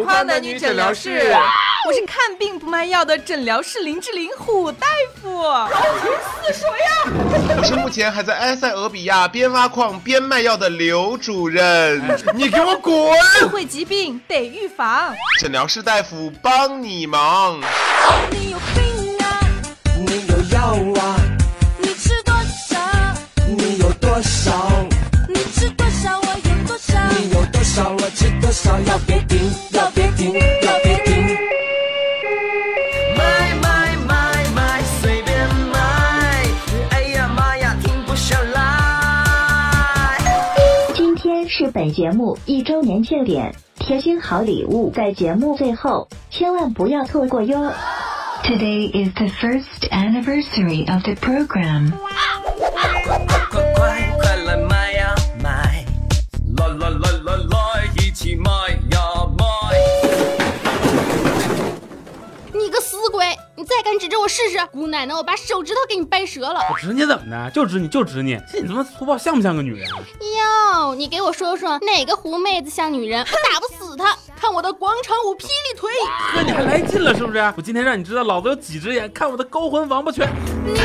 浮夸男女诊疗室，我是看病不卖药的诊疗室林志玲虎大夫。高频似水呀！我是目前还在埃塞俄比亚边挖矿边卖药的刘主任。你给我滚！社会疾病得预防，诊疗室大夫帮你忙。你有病啊！你有药啊？我吃多少？要别停，要别停，要别停。买买买买，随便买，哎呀妈呀，停不下来。今天是本节目一周年庆典，贴心好礼物在节目最后，千万不要错过哟。Today is the first anniversary of the program. 再敢指着我试试，姑奶奶我把手指头给你掰折了！我指你怎么的？就指你就指你，这你他妈粗暴像不像个女人？哟，你给我说说哪个狐妹子像女人？我打不死她！看我的广场舞霹雳腿！哥，你还来劲了是不是？我今天让你知道老子有几只眼，看我的勾魂王八拳！你说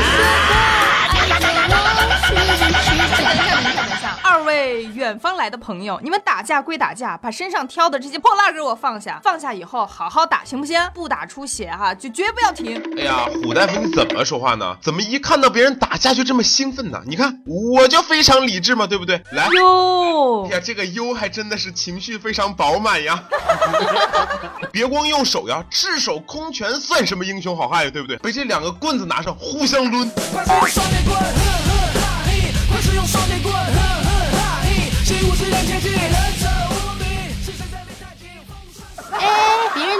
二位远方来的朋友，你们打架归打架，把身上挑的这些破烂给我放下。放下以后好好打，行不行？不打出血哈，就绝不要停。哎呀，虎大夫你怎么说话呢？怎么一看到别人打架就这么兴奋呢？你看我就非常理智嘛，对不对？来，哟哎，呀，这个优还真的是情绪非常饱满呀！别光用手呀，赤手空拳算什么英雄好汉呀，对不对？被这两个棍子拿上，互相抡。快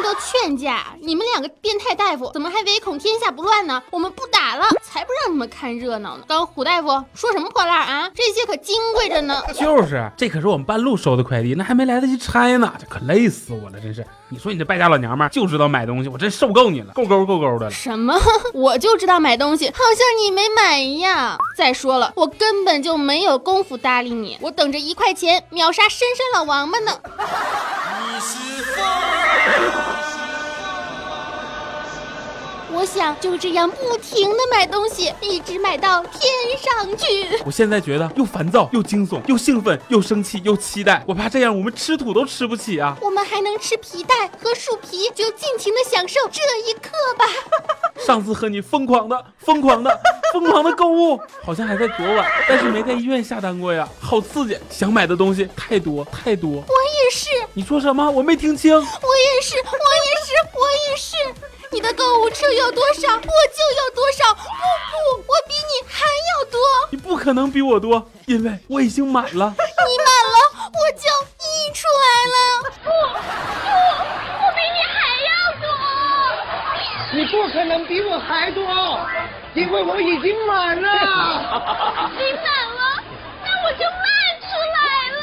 都劝架，你们两个变态大夫怎么还唯恐天下不乱呢？我们不打了，才不让你们看热闹呢！刚胡大夫说什么破烂啊？这些可金贵着呢！就是，这可是我们半路收的快递，那还没来得及拆呢，这可累死我了，真是！你说你这败家老娘们儿就知道买东西，我真受够你了，够勾够勾的了。什么？我就知道买东西，好像你没买一样。再说了，我根本就没有功夫搭理你，我等着一块钱秒杀深山老王八呢。你是我想就这样不停的买东西，一直买到天上去。我现在觉得又烦躁又惊悚又兴奋又生气又期待，我怕这样我们吃土都吃不起啊！我们还能吃皮带和树皮，就尽情的享受这一刻吧。上次和你疯狂的、疯狂的、疯狂的购物，好像还在昨晚，但是没在医院下单过呀，好刺激！想买的东西太多太多。我也是，你说什么？我没听清。我也是，我也是，我也是。你的购物车有多少，我就有多少。不不，我比你还要多。你不可能比我多，因为我已经买了。你满了，我就溢出来了。不不，我比你还要多。你不可能比我还多，因为我已经满了。你满了，那我就卖出来了。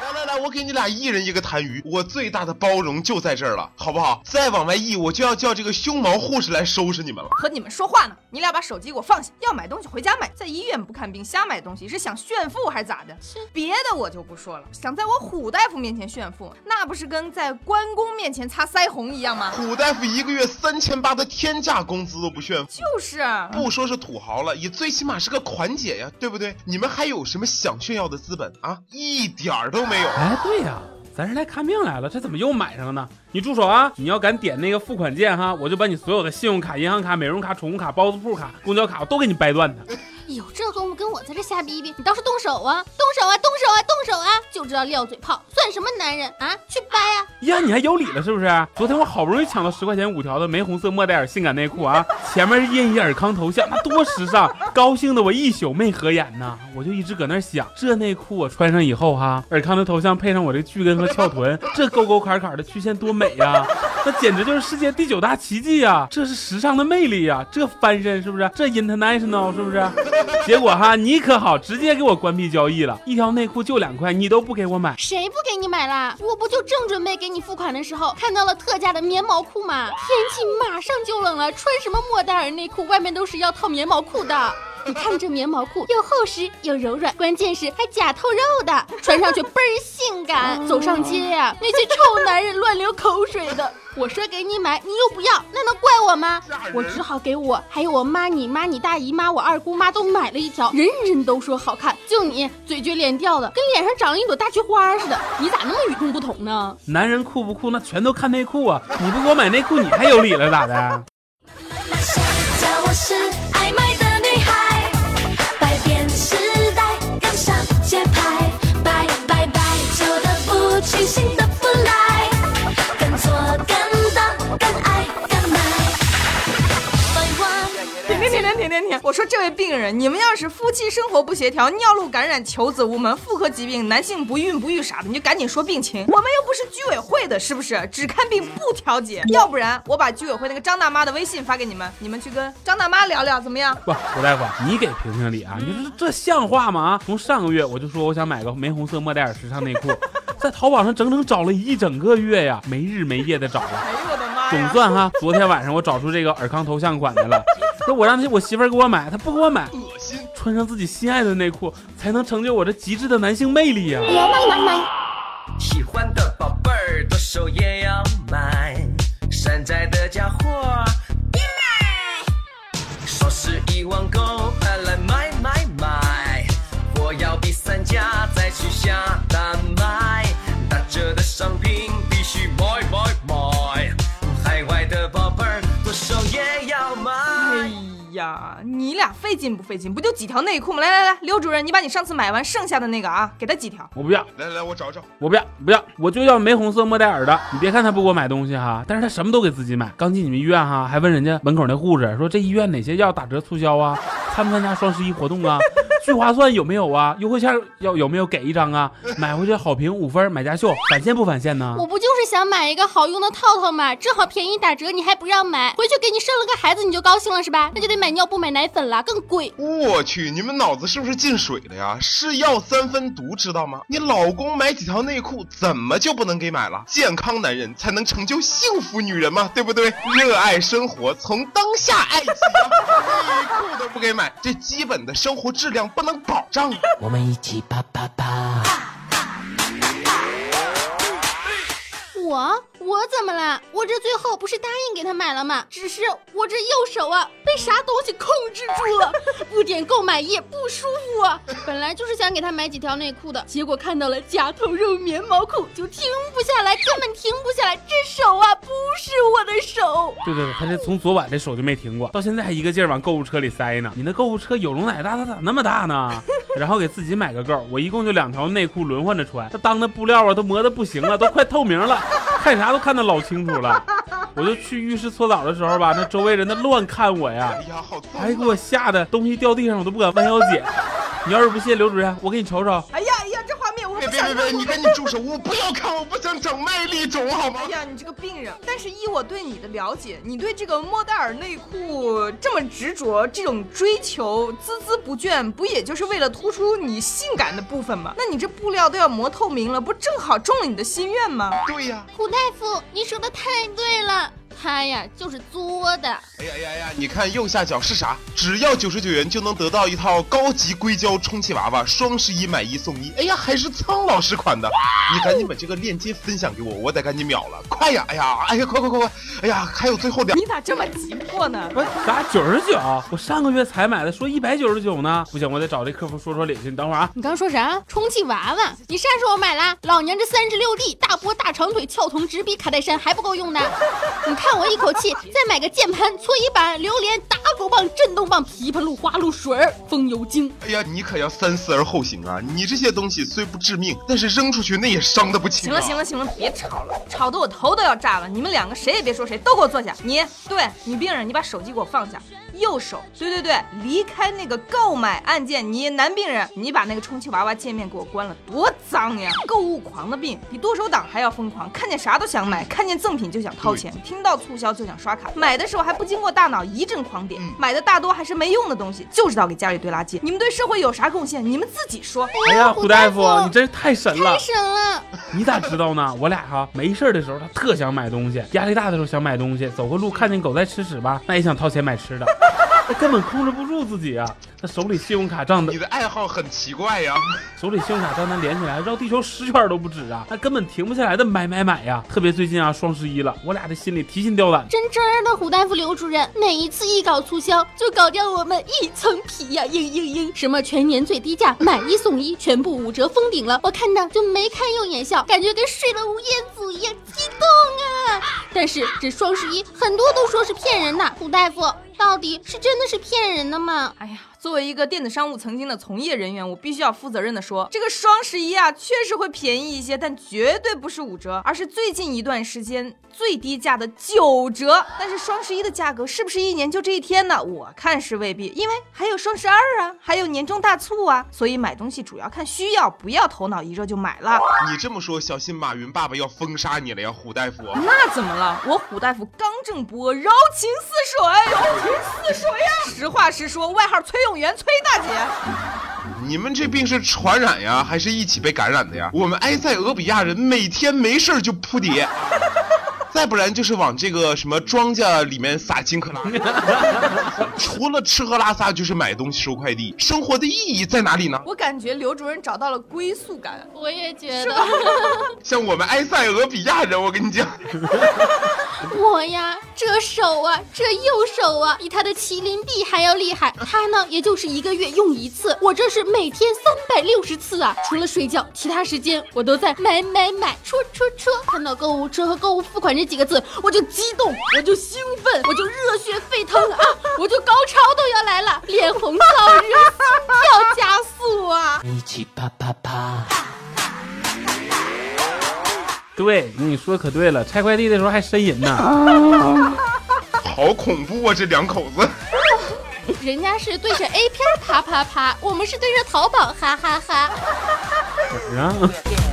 来来来，我给你俩一人一个痰盂，我最大的包容就在这儿了，好不好？再往外溢，我就要叫这个胸毛护士来收拾你们了。和你们说话呢，你俩把手机给我放下。要买东西回家买，在医院不看病瞎买东西是想炫富还是咋的？别的我就不说了，想在我虎大夫面前炫富，那不是跟在关公面前擦腮红一样吗？虎大夫一个月三千八的天价工资都不炫富，就是，不说是土豪了，也最起码是个款姐呀，对不对？你们还有什么想炫耀的资本啊？一点儿都没有。哎，对呀，咱是来看病来了，这怎么又买上了呢？你住手啊！你要敢点那个付款键哈，我就把你所有的信用卡、银行卡、美容卡、宠物卡、包子铺卡、公交卡我都给你掰断它。有这功夫跟我在这瞎逼逼，你倒是动手啊！动手啊！动手啊！动手啊！就知道撂嘴炮，算什么男人啊？去掰啊！呀，你还有理了是不是？昨天我好不容易抢到十块钱五条的玫红色莫代尔性感内裤啊，前面是印一尔康头像，那多时尚！高兴的我一宿没合眼呐，我就一直搁那想，这内裤我穿上以后哈，尔康的头像配上我这巨根和翘臀，这沟沟坎坎的曲线多美呀！那简直就是世界第九大奇迹呀！这是时尚的魅力呀！这翻身是不是？这 international 是不是？结果哈，你可好，直接给我关闭交易了，一条内裤就两块，你都不给我买。谁不给你买啦？我不就正准备给你付款的时候，看到了特价的棉毛裤吗？天气马上就冷了，穿什么莫代尔内裤，外面都是要套棉毛裤的。你看这棉毛裤又厚实又柔软，关键是还假透肉的，穿上去倍儿性感。走上街呀、那些臭男人乱流口水的。我说给你买，你又不要，那能怪我吗？我只好给我还有我妈、你妈、你大姨妈、我二姑妈都买了一条，人人都说好看，就你嘴撅脸掉的，跟脸上长了一朵大菊花似的，你咋那么与众不同呢？男人酷不酷那全都看内裤啊！你不给我买内裤，你还有理了咋的？我说这位病人，你们要是夫妻生活不协调、尿路感染、求子无门、妇科疾病、男性不孕不育啥的，你就赶紧说病情。我们又不是居委会的，是不是？只看病不调解，要不然我把居委会那个张大妈的微信发给你们，你们去跟张大妈聊聊，怎么样？不，胡大夫，你给评评理啊！你说这像话吗？啊，从上个月我就说我想买个玫红色莫代尔时尚内裤，在淘宝上整整找了一整个月呀，没日没夜的找了。哎呦我的妈总！算哈，昨天晚上我找出这个尔康头像款的了。说我让我媳妇儿给我买，她不给我买，恶心！穿上自己心爱的内裤，才能成就我这极致的男性魅力呀、喜欢的宝贝儿，剁手也要买，山寨的家伙别买。双十一网购，你俩费劲不费劲？不就几条内裤吗？来来来，刘主任，你把你上次买完剩下的那个啊，给他几条。我不要，来来，我找找。我不要，不要，我就要玫红色莫代尔的。你别看他不给我买东西哈，但是他什么都给自己买。刚进你们医院哈，还问人家门口那护士说这医院哪些药打折促销啊？参不参加双十一活动啊？聚划算有没有啊？优惠券要有没有给一张啊？买回去好评五分，买家秀返现不返现呢？我不就是想买一个好用的套套吗？正好便宜打折，你还不让买，回去给你生了个孩子你就高兴了是吧？那就得买尿布、买奶粉了，更贵。我去，你们脑子是不是进水了呀？是药三分毒，知道吗？你老公买几条内裤，怎么就不能给买了？健康男人才能成就幸福女人嘛，对不对？热爱生活，从当下爱起啊！内裤都不给买，这基本的生活质量不能保障啊！我们一起啪啪啪。我我怎么了？我这最后不是答应给他买了吗？只是我这右手啊被啥东西控制住了，不点购买页不舒服啊。本来就是想给他买几条内裤的，结果看到了夹头肉棉毛裤就停不下来，根本停不下来。这手啊不是我的手。对对对，他这从昨晚这手就没停过，到现在还一个劲儿往购物车里塞呢。你那购物车有容乃大，它咋那么大呢？然后给自己买个够，我一共就两条内裤轮换着穿，这当的布料啊都磨得不行了，都快透明了，看啥都看得老清楚了。我就去浴室搓澡的时候吧，那周围人那乱看我呀哎，呀，还给我吓得东西掉地上我都不敢弯腰捡。你要是不信，刘主任，我给你瞅瞅。别别别别，你赶紧住手！我不要看，我不想长麦粒肿，好吗哎？呀，你这个病人！但是依我对你的了解，你对这个莫代尔内裤这么执着，这种追求孜孜不倦，不也就是为了突出你性感的部分吗？那你这布料都要磨透明了，不正好中了你的心愿吗？对呀。胡大夫，你说的太对了，他呀就是作的。哎呀呀呀！你看右下角是啥？只要九十九元就能得到一套高级硅胶充气娃娃，双十一买一送一。哎呀，还是苍老师款的！你赶紧把这个链接分享给我，我得赶紧秒了，快呀！哎呀，哎呀，快快快快！哎呀，还有最后两。你咋这么急迫呢？不是咋九十九？我上个月才买的，说一百九十九呢。不行，我得找这客服说说理去。你等会儿啊。你刚说啥？充气娃娃？你啥时候买啦？老娘这三十六 D 大波大长腿翘臀直逼卡戴珊还不够用呢！你看我一口气再买个键盘、搓衣板、榴莲、打狗棒、震动棒、枇杷露、花露水、风油精。哎呀，你可要三思而后行啊！你这些东西虽不致命，但是扔出去那也伤得不轻、啊。行了行了行了，别吵了，吵得我头都要炸了。你们两个谁也别说谁，都给我坐下。你对女病人，你把手机给我放下。右手，对对对，离开那个购买按键。你男病人，你把那个充气娃娃界面给我关了，多脏呀！购物狂的病比剁手党还要疯狂，看见啥都想买，看见赠品就想掏钱，听到促销就想刷卡，买的时候还不经过大脑一阵狂点，买的大多还是没用的东西，就知道给家里堆垃圾。你们对社会有啥贡献？你们自己说。哎呀，胡大夫，你真是太神了太！神了！你咋知道呢？我俩哈没事儿的时候，他特想买东西；压力大的时候想买东西；走个路看见狗在吃屎吧，那也想掏钱买吃的。他 根本控制不住自己啊！他手里信用卡账单你，的爱好很奇怪呀。手里信用卡账单连起来绕地球十圈都不止啊！他根本停不下来的买买买呀！特别最近啊，双十一了，我俩的心里提心吊胆。真真儿的胡大夫刘主任，每一次一搞促销，就搞掉我们一层皮呀！嘤嘤嘤，什么全年最低价，买一送一，全部五折封顶了，我看的就眉开又眼笑，感觉跟睡了吴彦祖一样激动啊！但是这双十一很多都说是骗人的，虎大夫到底是真的是骗人的吗？哎呀，作为一个电子商务曾经的从业人员，我必须要负责任的说，这个双十一啊，确实会便宜一些，但绝对不是五折，而是最近一段时间最低价的九折。但是双十一的价格是不是一年就这一天呢？我看是未必，因为还有双十二啊，还有年终大促啊，所以买东西主要看需要，不要头脑一热就买了。你这么说，小心马云爸爸要封杀你了呀，虎大夫。那那怎么了？我虎大夫刚正不阿，柔情似水，柔情似水呀！实话实说，外号崔永元，崔大姐。你们这病是传染呀，还是一起被感染的呀？我们埃塞俄比亚人每天没事就扑蝶，再不然就是往这个什么庄稼里面撒金克拉。除了吃喝拉撒，就是买东西、收快递。生活的意义在哪里呢？我感觉刘主任找到了归宿感。我也觉得。像我们埃塞俄比亚人，我跟你讲，我呀，这手啊，这右手啊，比他的麒麟臂还要厉害。他呢，也就是一个月用一次，我这是每天三百六十次啊！除了睡觉，其他时间我都在买买买，戳戳戳。看到购物车和购物付款这几个字，我就激动，我就兴奋，我就热血沸腾啊！我就高潮都要来了，脸红燥热，心跳加速啊！一起啪啪啪。对，你说可对了，拆快递的时候还呻吟呢。好恐怖啊！这两口子。人家是对着 A 片啪啪啪，我们是对着淘宝哈哈哈。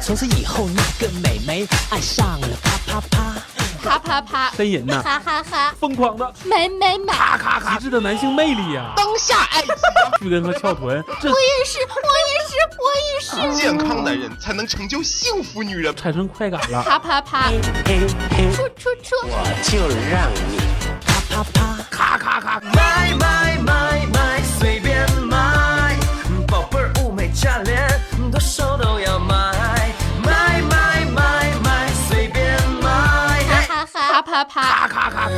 从此以后，那个美眉爱上了啪啪啪。啪啪啪，呻吟呐，哈哈哈，疯狂的买买买，咔咔咔，极致的男性魅力呀！当下爱巨根和翘臀，这我也是，我也是，我也是。健康男人才能成就幸福女人。产生快感了，啪啪啪，嘿嘿，戳戳戳，我就让你啪啪啪。咔咔咔，买买买啪啪啪，咔咔咔，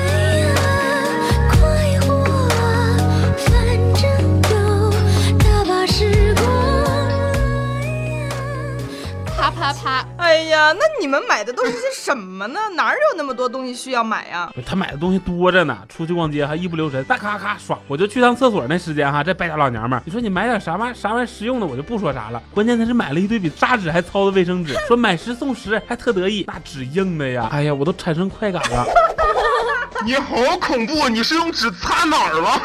啪啪啪，哎呀，那你们买的都是些什么呢？哪儿有那么多东西需要买呀？他买的东西多着呢，出去逛街还一不留神，大咔咔刷。我就去趟厕所那时间哈，这败家老娘们儿，你说你买点啥玩意儿啥玩意儿实用的，我就不说啥了。关键他是买了一堆比扎纸还糙的卫生纸，说买十送十，还特得意，那纸硬的呀，哎呀，我都产生快感了。你好恐怖！你是用纸擦哪儿了？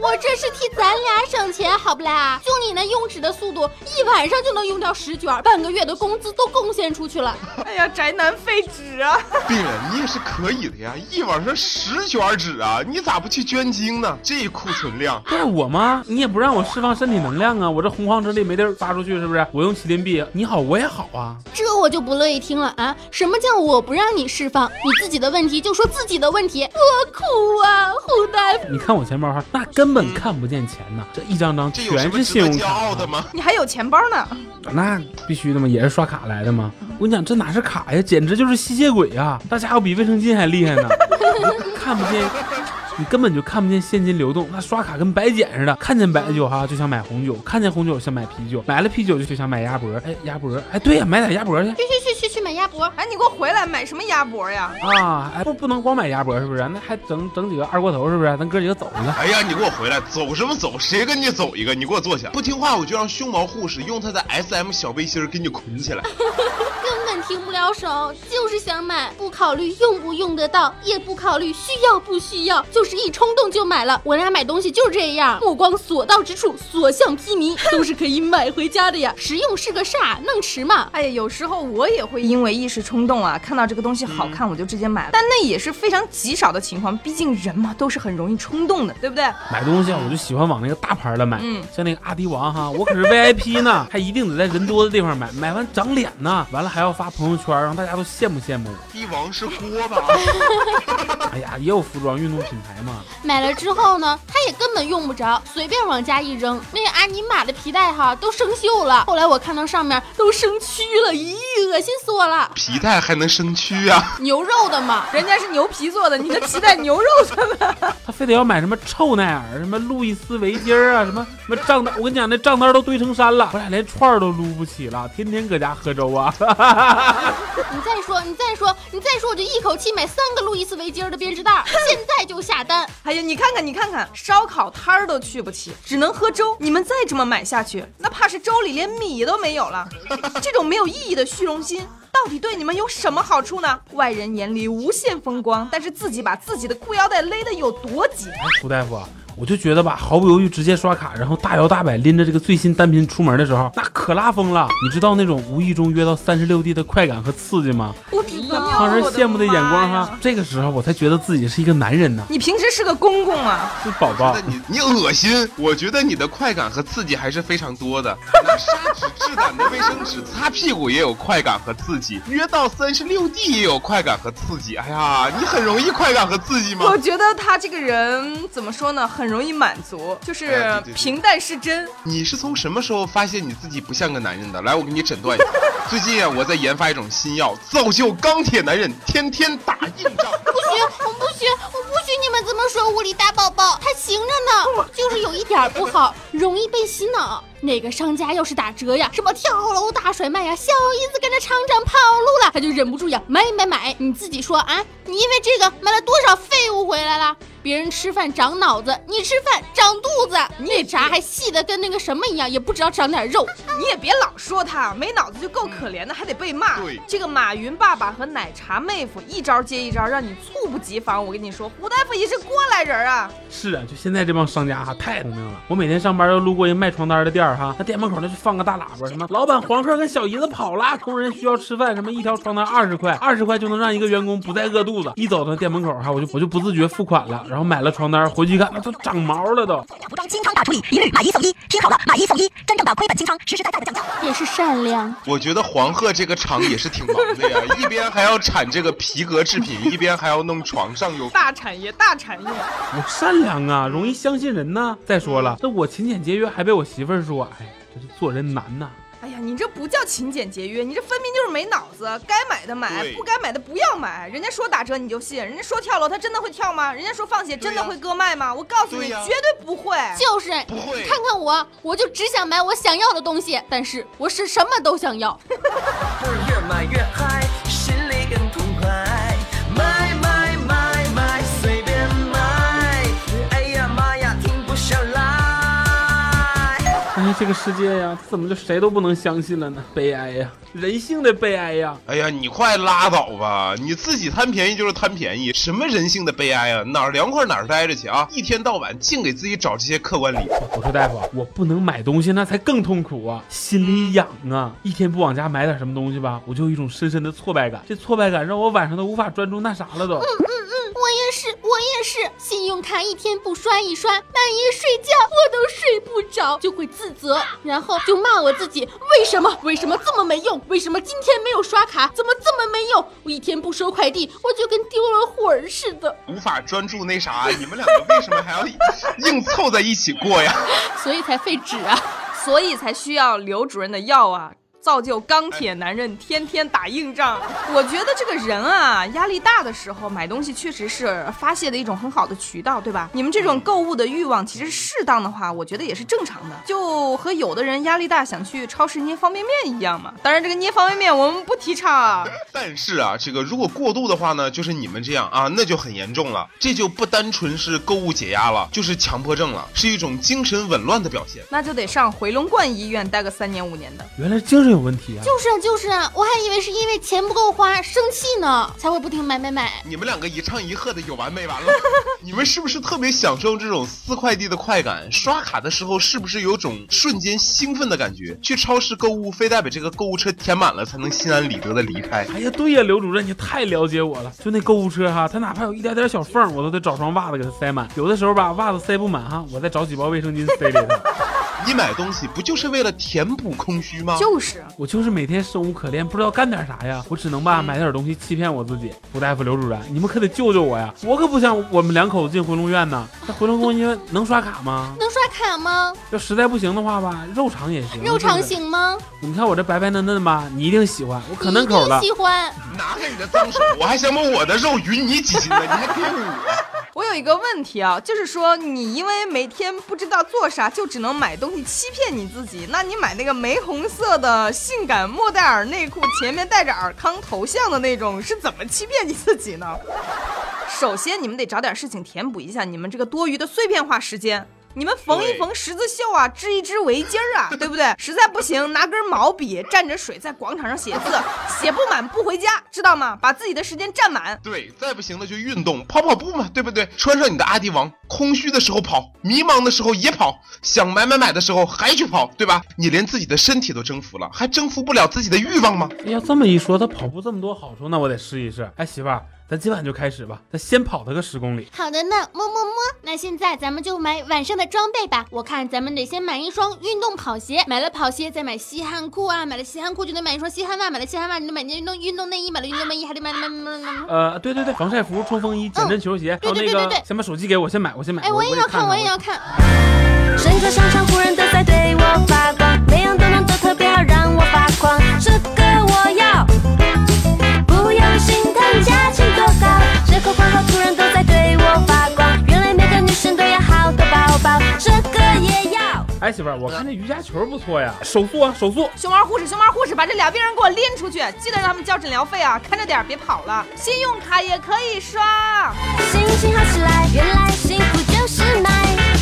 我这是替咱俩省钱，好不啦？就你那用纸的速度，一晚上就能用掉十卷，半个月的工资都贡献出去了。哎呀，宅男废纸啊！病人，你也是可以的呀，一晚上十卷纸啊，你咋不去捐精呢？这库存量，怪我吗？你也不让我释放身体能量啊！我这洪荒之力没地儿发出去，是不是？我用麒麟臂，你好我也好啊。这我就不乐意听了啊！什么叫我不让你释放？你自己的问题就说自己的问题，多苦啊，胡大夫！你看我钱包哈，那根本看不见钱呐，这一张张全是信用卡傲的吗？你还有钱包呢？那必须的嘛，也是刷卡来的嘛。我跟你讲，这哪是卡呀，简直就是吸血鬼呀！那家伙比卫生巾还厉害呢，看不见，你根本就看不见现金流动。那刷卡跟白捡似的，看见白酒哈就想买红酒，看见红酒想买啤酒，买了啤酒就想买鸭脖。哎，鸭脖，哎，对呀，买点鸭脖去去去去去去买鸭脖，哎，你给我回来，买什么鸭脖呀？啊！哎，不不能光买鸭脖是不是？那还整整几个二锅头是不是？咱哥几个走一个。哎呀，你给我回来，走什么走？谁跟你走一个？你给我坐下！不听话我就让胸毛护士用他的 S M 小背心儿给你捆起来。停不了手，就是想买，不考虑用不用得到，也不考虑需要不需要，就是一冲动就买了。我俩买东西就是这样，目光所到之处，所向披靡，都是可以买回家的呀。实用是个啥？弄吃嘛？哎呀，有时候我也会因为一时冲动啊，看到这个东西好看我就直接买了，但那也是非常极少的情况，毕竟人嘛都是很容易冲动的，对不对？买东西啊，我就喜欢往那个大牌的买，嗯像那个阿迪王哈，我可是 VIP 呢，还 一定得在人多的地方买，买完长脸呢，完了还要发朋友圈圈，让大家都羡慕羡慕我。帝王是锅吧？哎呀，也有服装运动品牌嘛。买了之后呢，他也根本用不着，随便往家一扔，那个阿尼玛的皮带哈都生锈了。后来我看到上面都生蛆了，咦，恶心死我了！皮带还能生蛆啊？牛肉的嘛，人家是牛皮做的，你的皮带牛肉做的。他非得要买什么臭奈尔、什么路易斯围巾啊，什么什么账单。我跟你讲，那账单都堆成山了，我俩连串儿都撸不起了，天天搁家喝粥啊。你再说，你再说，你再说，我就一口气买三个路易斯围巾的编织袋，现在就下单。哎呀，你看看，你看看，烧烤摊儿都去不起，只能喝粥。你们再这么买下去，那怕是粥里连米都没有了。这种没有意义的虚荣心，到底对你们有什么好处呢？外人眼里无限风光，但是自己把自己的裤腰带勒得有多紧？胡大夫啊，我就觉得吧，毫不犹豫直接刷卡，然后大摇大摆拎着这个最新单品出门的时候，那可拉风了。你知道那种无意中约到三十六 D 的快感和刺激吗？不知道让人羡慕的眼光哈，这个时候我才觉得自己是一个男人呢，你平时是个公公啊？是宝宝那。你你恶心！我觉得你的快感和刺激还是非常多的。拿砂纸质感的卫生纸擦屁股也有快感和刺激，约到三十六 D 也有快感和刺激。哎呀，你很容易快感和刺激吗我？觉得他这个人怎么说呢，很容易满足，就是哎对对对平淡是真。你是从什么时候发现你自己不像个男人的？来，我给你诊断一下。最近啊，我在研发一种新药，造就钢铁男人，天天打硬仗。不行，我不许，我不许你们这么说物理大宝宝，他行着呢，就是有一点儿不好，容易被洗脑。哪个商家要是打折呀，什么跳楼大甩卖呀，小姨子跟着厂长跑路了，他就忍不住呀，买买买！你自己说啊，你因为这个买了多少废物回来了？别人吃饭长脑子，你吃饭长肚子，那炸还细的跟那个什么一样，也不知道长点肉。你也别老说他没脑子就够可怜的，还得被骂。对这个马云爸爸和奶茶妹夫一招接一招，让你猝不及防。我跟你说，胡大夫也是过来人啊。是啊，就现在这帮商家哈太聪明了。我每天上班要路过一卖床单的店儿哈，那店门口那就放个大喇叭，什么老板黄鹤跟小姨子跑了，工人需要吃饭，什么一条床单二十块，二十块就能让一个员工不再饿肚子。一走到店门口哈，我就我就不自觉付款了，然后买了床单回去一看，那都长毛了都。服装清仓大处理，一律买一送一，听好了买一送一，真正的亏本清仓，实实在在的降价。也是善良，我觉得黄鹤这个厂也是挺忙的呀，一边还要产这个皮革制品，一边还要弄床上用。大产业，大产业。我善良啊，容易相信人呐。再说了，那我勤俭节约还被我媳妇儿说，哎，这是做人难呐。哎呀，你这不叫勤俭节约，你这分明就是没脑子。该买的买，不该买的不要买。人家说打折你就信，人家说跳楼他真的会跳吗？人家说放血真的会割脉吗？我告诉你，绝对不会。就是不会看看我，我就只想买我想要的东西，但是我是什么都想要。越买越嗨，这个世界呀，怎么就谁都不能相信了呢？悲哀呀，人性的悲哀呀！哎呀，你快拉倒吧！你自己贪便宜就是贪便宜，什么人性的悲哀啊？哪儿凉快哪儿待着去啊！一天到晚净给自己找这些客观理由。我说大夫啊，我不能买东西，那才更痛苦啊，心里痒啊！一天不往家买点什么东西吧，我就有一种深深的挫败感。这挫败感让我晚上都无法专注那啥了都。嗯嗯嗯我也是，我也是，信用卡一天不刷一刷，半夜睡觉我都睡不着，就会自责，然后就骂我自己，为什么？为什么这么没用？为什么今天没有刷卡？怎么这么没用？我一天不收快递，我就跟丢了魂儿似的。无法专注那啥，你们两个为什么还要硬凑在一起过呀？所以才废纸啊！所以才需要刘主任的药啊。造就钢铁男人天天打硬仗，我觉得这个人啊，压力大的时候买东西确实是发泄的一种很好的渠道，对吧？你们这种购物的欲望，其实适当的话，我觉得也是正常的，就和有的人压力大想去超市捏方便面一样嘛。当然，这个捏方便面我们不提倡啊。但是啊，这个如果过度的话呢，就是你们这样啊，那就很严重了。这就不单纯是购物解压了，就是强迫症了，是一种精神紊乱的表现。那就得上回龙观医院待个三年五年的。原来精神有问题啊！就是啊，就是啊，我还以为是因为钱不够花，生气呢，才会不停买买买。你们两个一唱一和的，有完没完了？你们是不是特别享受这种撕快递的快感？刷卡的时候是不是有种瞬间兴奋的感觉？去超市购物，非得把这个购物车填满了，才能心安理得的离开。哎呀，对呀，刘主任，你太了解我了。就那购物车哈，它哪怕有一点点小缝，我都得找双袜子给它塞满。有的时候吧，袜子塞不满哈，我再找几包卫生巾塞里头。你买东西不就是为了填补空虚吗？就是我就是每天生无可恋，不知道干点啥呀。我只能吧买点东西欺骗我自己。胡大夫、刘主任，你们可得救救我呀！我可不想我们两口子进回龙院呢。那回龙公园能刷卡吗？能刷卡吗？要实在不行的话吧，肉肠也行。肉偿是不是？行吗？你看我这白白嫩嫩吧，你一定喜欢，我可嫩口了。喜欢。拿开你的脏手，我还想把我的肉匀你几斤呢，你还给我。我有一个问题啊，就是说你因为每天不知道做啥，就只能买东西欺骗你自己。那你买那个玫红色的性感莫代尔内裤，前面带着尔康头像的那种，是怎么欺骗你自己呢？首先，你们得找点事情填补一下你们这个多余的碎片化时间。你们缝一缝十字绣啊，织一织围巾儿啊，对不对？实在不行，拿根毛笔蘸着水在广场上写字，写不满不回家，知道吗？把自己的时间占满。对，再不行了就运动，跑跑步嘛，对不对？穿上你的阿迪王，空虚的时候跑，迷茫的时候也跑，想买买买的时候还去跑，对吧？你连自己的身体都征服了，还征服不了自己的欲望吗？要这么一说，他跑步这么多好处，那我得试一试。哎，媳妇儿，咱今晚就开始吧，咱先跑他个十公里。好的呢，么么么。那现在咱们就买晚上的装备吧。我看咱们得先买一双运动跑鞋，买了跑鞋再买吸汗裤啊，买了吸汗裤就得买一双吸汗袜，买了吸汗袜你得买件运动运动内衣，买了运动内衣还得买买买买买。呃，对对对，防晒服、冲锋衣、减震球鞋，还有那个对对对对对，先把手机给我，先买，我先买。哎，我也要看，我也要看。整个商场忽然都在对我发光，每样都能都特别好，让我发狂。这个折扣广告突然都在对我发光，原来每个女生都要好多包包，这个也要。哎，媳妇儿，我看这瑜伽球不错呀，手速啊，手速。熊猫护士，熊猫护士，把这俩病人给我拎出去，记得让他们交诊疗费啊！看着点儿，别跑了。信用卡也可以刷。心情好起来，原来幸福就是买，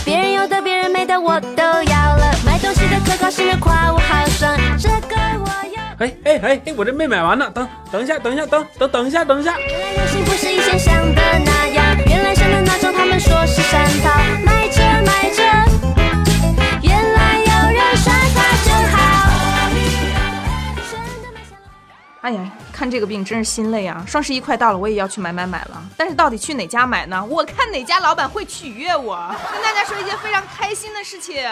别人有的别人没的我都要了，买东西的可高兴的夸我好爽。哎哎哎哎，我这没买完呢，等等一下，等一下，等等等一下，等一下。原来人心不是以前想的那样，原来想的那种他们说是山套，买车买车，哎呀，看这个病真是心累啊！双十一快到了，我也要去买买买了。但是到底去哪家买呢？我看哪家老板会取悦我。跟大家说一件非常开心的事情，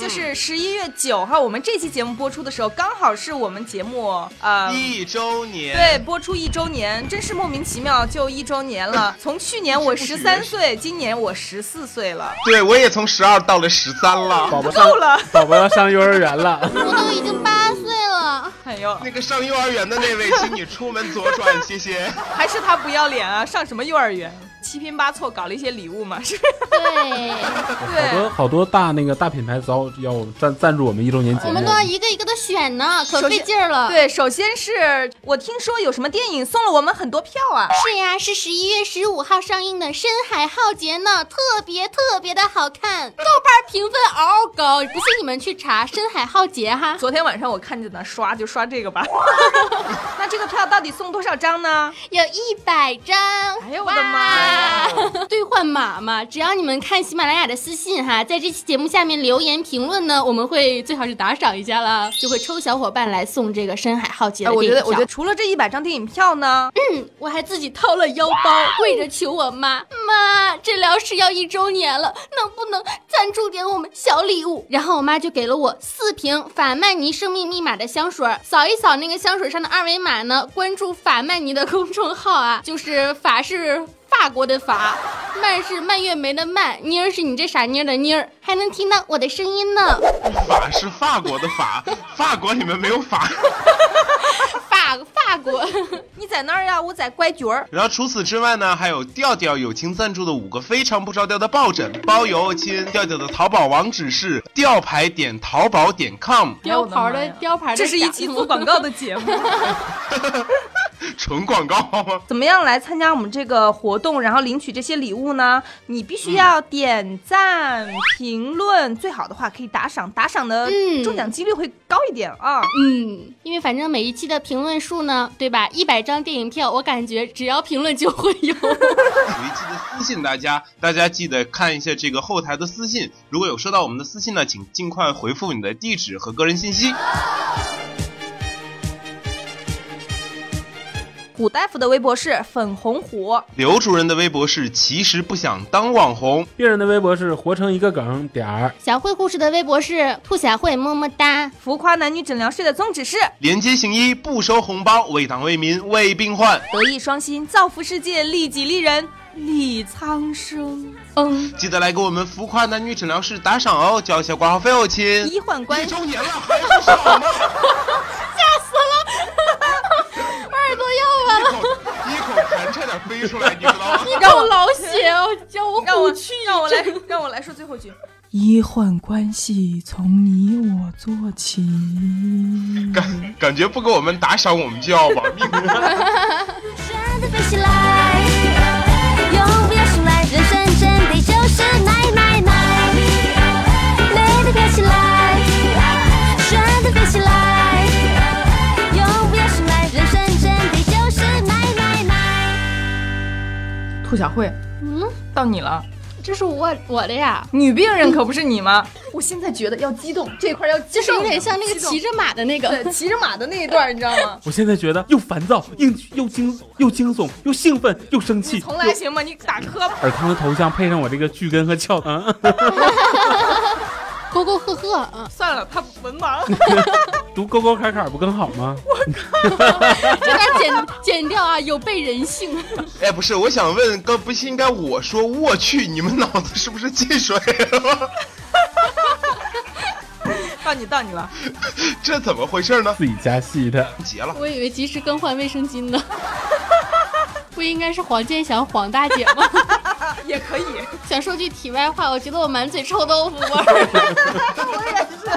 就是十一月九号，我们这期节目播出的时候，刚好是我们节目呃。一周年，对，播出一周年，真是莫名其妙就一周年了。从去年我十三岁，今年我十四岁了，对我也从十二到了十三了。宝宝上够了。宝宝要上幼儿园了。我都已经八岁了。哎呦，那个上幼儿园的那位，请你出门左转，谢谢。还是他不要脸啊！上什么幼儿园？七拼八凑搞了一些礼物嘛，是。对，好多好多大那个大品牌早要赞赞助我们一周年节目。我们都要一个一个的选呢，可费劲儿了。，对，首先是我听说有什么电影送了我们很多票啊。是呀，是十一月十五号上映的《深海浩劫》呢，特别特别的好看，豆瓣评分嗷嗷高，不信你们去查《深海浩劫》哈。昨天晚上我看见呢，刷就刷这个吧。那这个票到底送多少张呢？有一百张，哎呦我的妈呀！哇！兑换码嘛，只要你们看喜马拉雅的私信哈，在这期节目下面留言评论呢，我们会最好是打赏一下啦，就会抽小伙伴来送这个《深海浩劫》哎，我。觉得，我觉得除了这一百张电影票呢，嗯我还自己掏了腰包，跪着求我妈，妈，治疗室要一周年了，能不能赞助点我们小礼物？然后我妈就给了我四瓶法曼尼生命密码的香水，扫一扫那个香水上的二维码呢，关注法曼尼的公众号啊，就是法是。法国的法，蔓是蔓越莓的蔓，妮儿是你这傻妮儿的妮儿，还能听到我的声音呢。法是法国的法，法国里面没有法。法法国，你在那儿呀？我在拐角儿。然后除此之外呢，还有调调友情赞助的五个非常不着调的抱枕，包邮亲。调调的淘宝网址是吊牌点淘宝点 com，雕牌的哎呦我的妈呀雕牌的，这是一期做广告的节目。纯广告吗？怎么样来参加我们这个活动，然后领取这些礼物呢？你必须要点赞、评论，最好的话可以打赏，打赏的嗯中奖几率会高一点啊。嗯，因为反正每一期的评论数呢，对吧？一百张电影票，我感觉只要评论就会有。有一期的私信大家，大家记得看一下这个后台的私信。如果有收到我们的私信呢，请尽快回复你的地址和个人信息。虎大夫的微博是粉红虎，刘主任的微博是其实不想当网红，病人的微博是活成一个梗点儿。小慧护士的微博是兔小慧么么哒。浮夸男女诊疗室的宗旨是连接行医，不收红包，为党为民为病患。德艺双馨，造福世界，利己利人，利苍生。嗯，记得来给我们浮夸男女诊疗室打赏哦，交一下挂号费哦，亲。医患关一系周年了还不少吗？耳朵要一口一口痰差点飞出来，你知道吗？让我老血哦，叫我让我去让我来让我来说最后一句。医患关系从你我做起。感感觉不给我们打赏，我们就要亡命了。选择飞起来，永不要醒来，人生真的就是奶奶奶，兔小慧，嗯，到你了。这是我我的呀，女病人可不是你吗？我现在觉得要激动，这块要激动，就是有点像那个骑着马的那个。对骑着马的那一段，你知道吗？我现在觉得又烦躁，又又惊又惊悚，又兴奋，又生气。重来行吗？你打磕巴。尔康的头像配上我这个巨根和翘臀，沟沟壑壑啊，算了，他文盲。读沟沟坎坎不更好吗？我靠 这段剪剪掉啊，有悖人性。哎，不是，我想问，刚不是应该我说我去，你们脑子是不是进水了？到你到你了，这怎么回事呢？自己加戏的。结了，我以为及时更换卫生巾呢。不应该是黄健翔黄大姐吗？也可以。想说句题外话，我觉得我满嘴臭豆腐味儿。我也是。